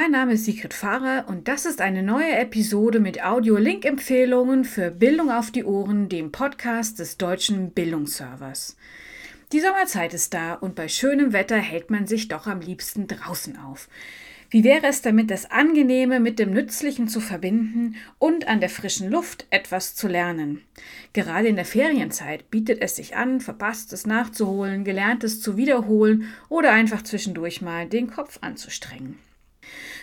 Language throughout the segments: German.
Mein Name ist Sigrid Pfarrer und das ist eine neue Episode mit Audio-Link-Empfehlungen für Bildung auf die Ohren, dem Podcast des Deutschen Bildungsservers. Die Sommerzeit ist da und bei schönem Wetter hält man sich doch am liebsten draußen auf. Wie wäre es damit, das Angenehme mit dem Nützlichen zu verbinden und an der frischen Luft etwas zu lernen? Gerade in der Ferienzeit bietet es sich an, Verpasstes nachzuholen, Gelerntes zu wiederholen oder einfach zwischendurch mal den Kopf anzustrengen.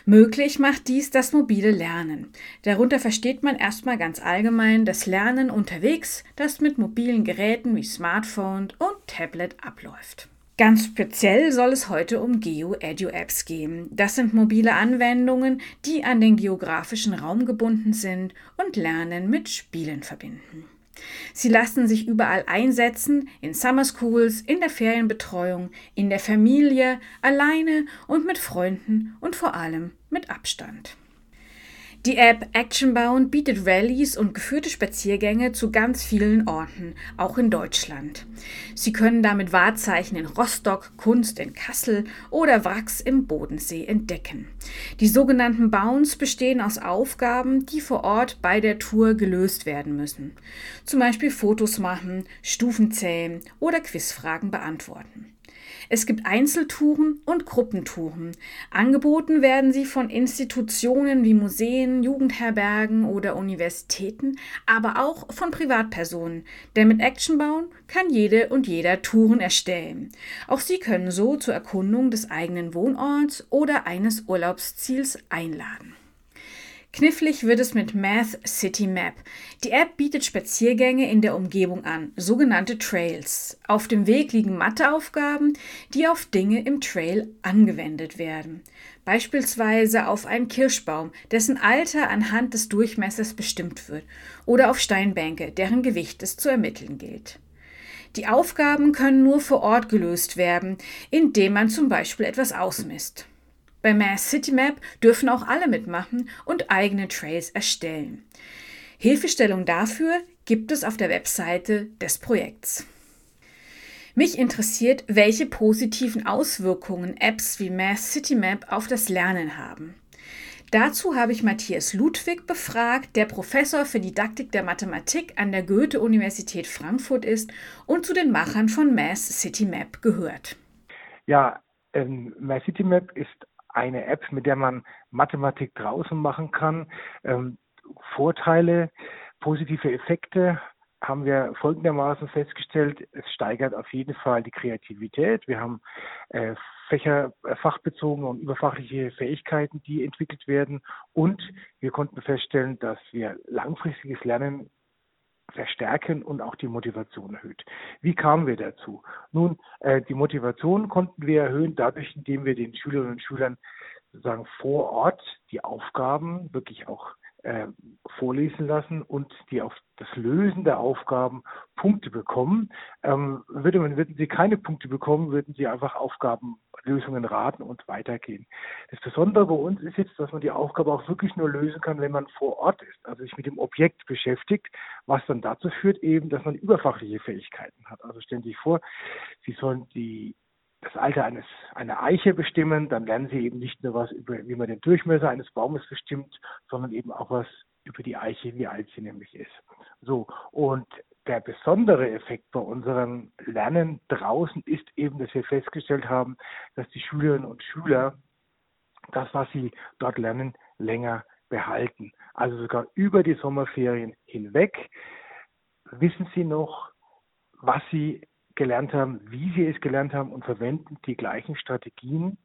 Möglich macht dies das mobile Lernen. Darunter versteht man erstmal ganz allgemein das Lernen unterwegs, das mit mobilen Geräten wie Smartphone und Tablet abläuft. Ganz speziell soll es heute um Geo-Edu-Apps gehen. Das sind mobile Anwendungen, die an den geografischen Raum gebunden sind und Lernen mit Spielen verbinden. Sie lassen sich überall einsetzen, in Summer Schools, in der Ferienbetreuung, in der Familie, alleine und mit Freunden und vor allem mit Abstand. Die App Actionbound bietet Rallyes und geführte Spaziergänge zu ganz vielen Orten, auch in Deutschland. Sie können damit Wahrzeichen in Rostock, Kunst in Kassel oder Wracks im Bodensee entdecken. Die sogenannten Bounds bestehen aus Aufgaben, die vor Ort bei der Tour gelöst werden müssen. Zum Beispiel Fotos machen, Stufen zählen oder Quizfragen beantworten. Es gibt Einzeltouren und Gruppentouren. Angeboten werden sie von Institutionen wie Museen, Jugendherbergen oder Universitäten, aber auch von Privatpersonen. Denn mit Action bauen kann jede und jeder Touren erstellen. Auch sie können so zur Erkundung des eigenen Wohnorts oder eines Urlaubsziels einladen. Knifflig wird es mit Math City Map. Die App bietet Spaziergänge in der Umgebung an, sogenannte Trails. Auf dem Weg liegen Matheaufgaben, die auf Dinge im Trail angewendet werden. Beispielsweise auf einen Kirschbaum, dessen Alter anhand des Durchmessers bestimmt wird, oder auf Steinbänke, deren Gewicht es zu ermitteln gilt. Die Aufgaben können nur vor Ort gelöst werden, indem man zum Beispiel etwas ausmisst. Bei Mass City Map dürfen auch alle mitmachen und eigene Trails erstellen. Hilfestellung dafür gibt es auf der Webseite des Projekts. Mich interessiert, welche positiven Auswirkungen Apps wie Mass City Map auf das Lernen haben. Dazu habe ich Matthias Ludwig befragt, der Professor für Didaktik der Mathematik an der Goethe-Universität Frankfurt ist und zu den Machern von Mass City Map gehört. Ja, ähm, Mass City Map ist eine App, mit der man Mathematik draußen machen kann. Ähm, Vorteile, positive Effekte haben wir folgendermaßen festgestellt. Es steigert auf jeden Fall die Kreativität. Wir haben äh, Fächer, äh, fachbezogene und überfachliche Fähigkeiten, die entwickelt werden. Und wir konnten feststellen, dass wir langfristiges Lernen verstärken und auch die Motivation erhöht. Wie kamen wir dazu? Nun, äh, die Motivation konnten wir erhöhen dadurch, indem wir den Schülerinnen und Schülern sozusagen vor Ort die Aufgaben wirklich auch äh, vorlesen lassen und die auf das Lösen der Aufgaben Punkte bekommen. Ähm, würde man, würden sie keine Punkte bekommen, würden sie einfach Aufgabenlösungen raten und weitergehen. Das Besondere bei uns ist jetzt, dass man die Aufgabe auch wirklich nur lösen kann, wenn man vor Ort ist, also sich mit dem Objekt beschäftigt, was dann dazu führt eben, dass man überfachliche Fähigkeiten hat. Also stellen Sie sich vor, Sie sollen die das Alter eines, einer Eiche bestimmen, dann lernen Sie eben nicht nur was über, wie man den Durchmesser eines Baumes bestimmt, sondern eben auch was über die Eiche, wie alt sie nämlich ist. So. Und der besondere Effekt bei unserem Lernen draußen ist eben, dass wir festgestellt haben, dass die Schülerinnen und Schüler das, was sie dort lernen, länger behalten. Also sogar über die Sommerferien hinweg wissen sie noch, was sie gelernt haben, wie sie es gelernt haben und verwenden die gleichen Strategien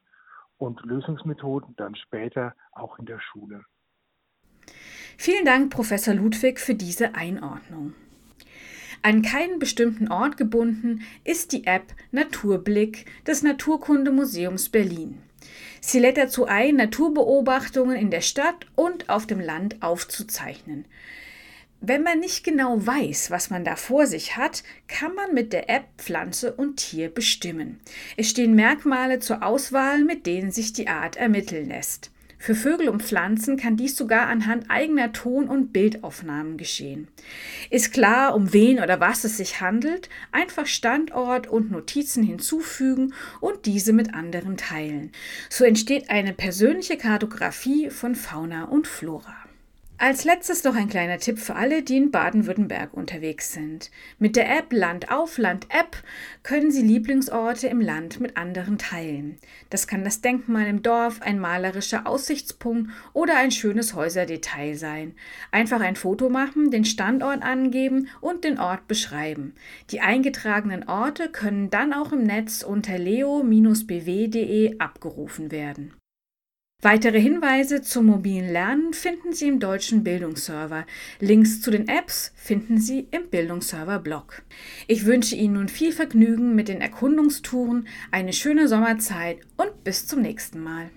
und Lösungsmethoden dann später auch in der Schule. Vielen Dank, Professor Ludwig, für diese Einordnung. An keinen bestimmten Ort gebunden ist die App Naturblick des Naturkundemuseums Berlin. Sie lädt dazu ein, Naturbeobachtungen in der Stadt und auf dem Land aufzuzeichnen. Wenn man nicht genau weiß, was man da vor sich hat, kann man mit der App Pflanze und Tier bestimmen. Es stehen Merkmale zur Auswahl, mit denen sich die Art ermitteln lässt. Für Vögel und Pflanzen kann dies sogar anhand eigener Ton- und Bildaufnahmen geschehen. Ist klar, um wen oder was es sich handelt, einfach Standort und Notizen hinzufügen und diese mit anderen teilen. So entsteht eine persönliche Kartografie von Fauna und Flora. Als letztes noch ein kleiner Tipp für alle, die in Baden-Württemberg unterwegs sind. Mit der App Land auf Land App können Sie Lieblingsorte im Land mit anderen teilen. Das kann das Denkmal im Dorf, ein malerischer Aussichtspunkt oder ein schönes Häuserdetail sein. Einfach ein Foto machen, den Standort angeben und den Ort beschreiben. Die eingetragenen Orte können dann auch im Netz unter leo-bw.de abgerufen werden. Weitere Hinweise zum mobilen Lernen finden Sie im deutschen Bildungsserver. Links zu den Apps finden Sie im Bildungsserver-Blog. Ich wünsche Ihnen nun viel Vergnügen mit den Erkundungstouren, eine schöne Sommerzeit und bis zum nächsten Mal.